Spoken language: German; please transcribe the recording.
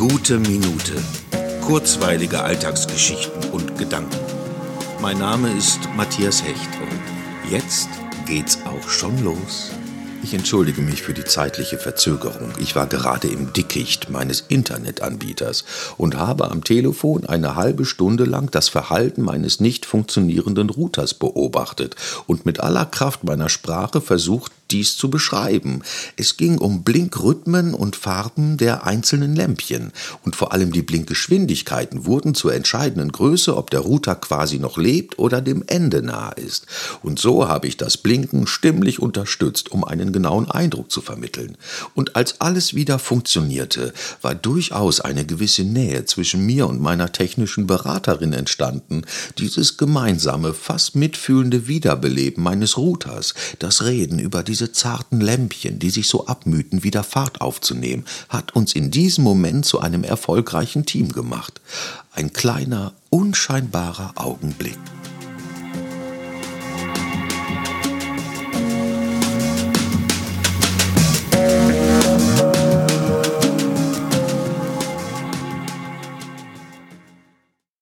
Gute Minute. Kurzweilige Alltagsgeschichten und Gedanken. Mein Name ist Matthias Hecht und jetzt geht's auch schon los. Ich entschuldige mich für die zeitliche Verzögerung. Ich war gerade im Dickicht meines Internetanbieters und habe am Telefon eine halbe Stunde lang das Verhalten meines nicht funktionierenden Routers beobachtet und mit aller Kraft meiner Sprache versucht, dies zu beschreiben. Es ging um Blinkrhythmen und Farben der einzelnen Lämpchen und vor allem die Blinkgeschwindigkeiten wurden zur entscheidenden Größe, ob der Router quasi noch lebt oder dem Ende nahe ist. Und so habe ich das Blinken stimmlich unterstützt, um einen genauen Eindruck zu vermitteln. Und als alles wieder funktionierte, war durchaus eine gewisse Nähe zwischen mir und meiner technischen Beraterin entstanden. Dieses gemeinsame, fast mitfühlende Wiederbeleben meines Routers, das Reden über diese diese zarten Lämpchen, die sich so abmühten, wieder Fahrt aufzunehmen, hat uns in diesem Moment zu einem erfolgreichen Team gemacht. Ein kleiner, unscheinbarer Augenblick.